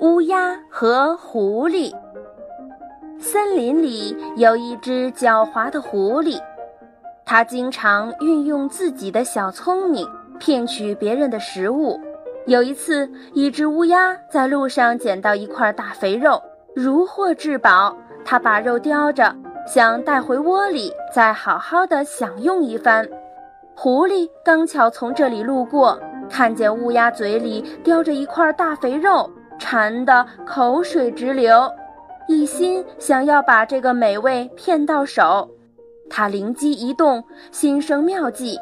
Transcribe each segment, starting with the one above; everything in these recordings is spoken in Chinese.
乌鸦和狐狸。森林里有一只狡猾的狐狸，它经常运用自己的小聪明骗取别人的食物。有一次，一只乌鸦在路上捡到一块大肥肉，如获至宝。它把肉叼着，想带回窝里再好好的享用一番。狐狸刚巧从这里路过，看见乌鸦嘴里叼着一块大肥肉。馋得口水直流，一心想要把这个美味骗到手。他灵机一动，心生妙计。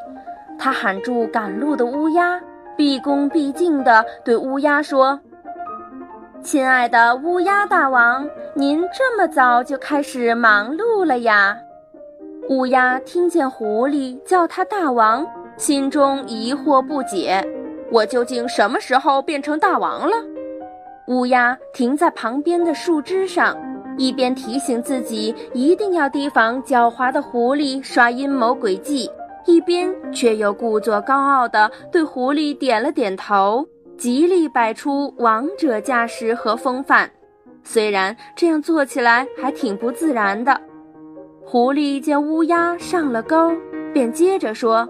他喊住赶路的乌鸦，毕恭毕敬地对乌鸦说：“亲爱的乌鸦大王，您这么早就开始忙碌了呀？”乌鸦听见狐狸叫他大王，心中疑惑不解：“我究竟什么时候变成大王了？”乌鸦停在旁边的树枝上，一边提醒自己一定要提防狡猾的狐狸耍阴谋诡计，一边却又故作高傲地对狐狸点了点头，极力摆出王者架势和风范。虽然这样做起来还挺不自然的。狐狸见乌鸦上了钩，便接着说：“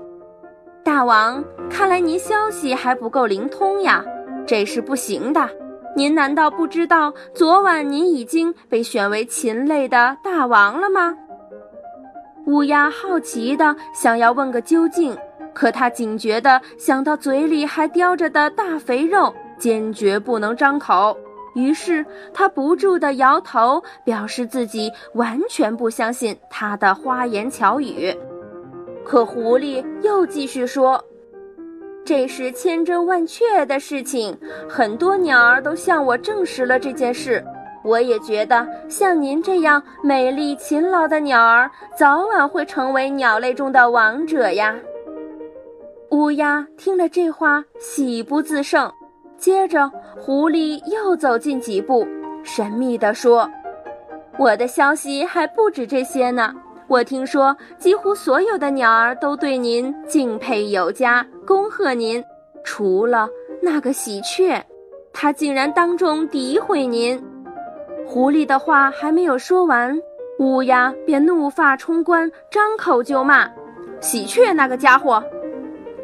大王，看来您消息还不够灵通呀，这是不行的。”您难道不知道昨晚您已经被选为禽类的大王了吗？乌鸦好奇的想要问个究竟，可它警觉的想到嘴里还叼着的大肥肉，坚决不能张口。于是它不住的摇头，表示自己完全不相信他的花言巧语。可狐狸又继续说。这是千真万确的事情，很多鸟儿都向我证实了这件事。我也觉得，像您这样美丽勤劳的鸟儿，早晚会成为鸟类中的王者呀。乌鸦听了这话，喜不自胜。接着，狐狸又走近几步，神秘地说：“我的消息还不止这些呢。”我听说，几乎所有的鸟儿都对您敬佩有加，恭贺您。除了那个喜鹊，它竟然当众诋毁您。狐狸的话还没有说完，乌鸦便怒发冲冠，张口就骂：“喜鹊那个家伙！”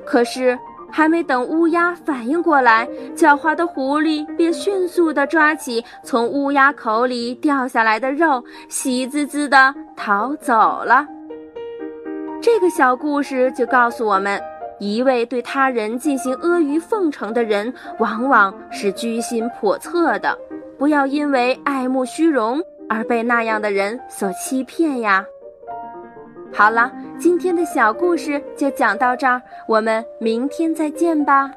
可是。还没等乌鸦反应过来，狡猾的狐狸便迅速地抓起从乌鸦口里掉下来的肉，喜滋滋地逃走了。这个小故事就告诉我们：一位对他人进行阿谀奉承的人，往往是居心叵测的。不要因为爱慕虚荣而被那样的人所欺骗呀。好了，今天的小故事就讲到这儿，我们明天再见吧。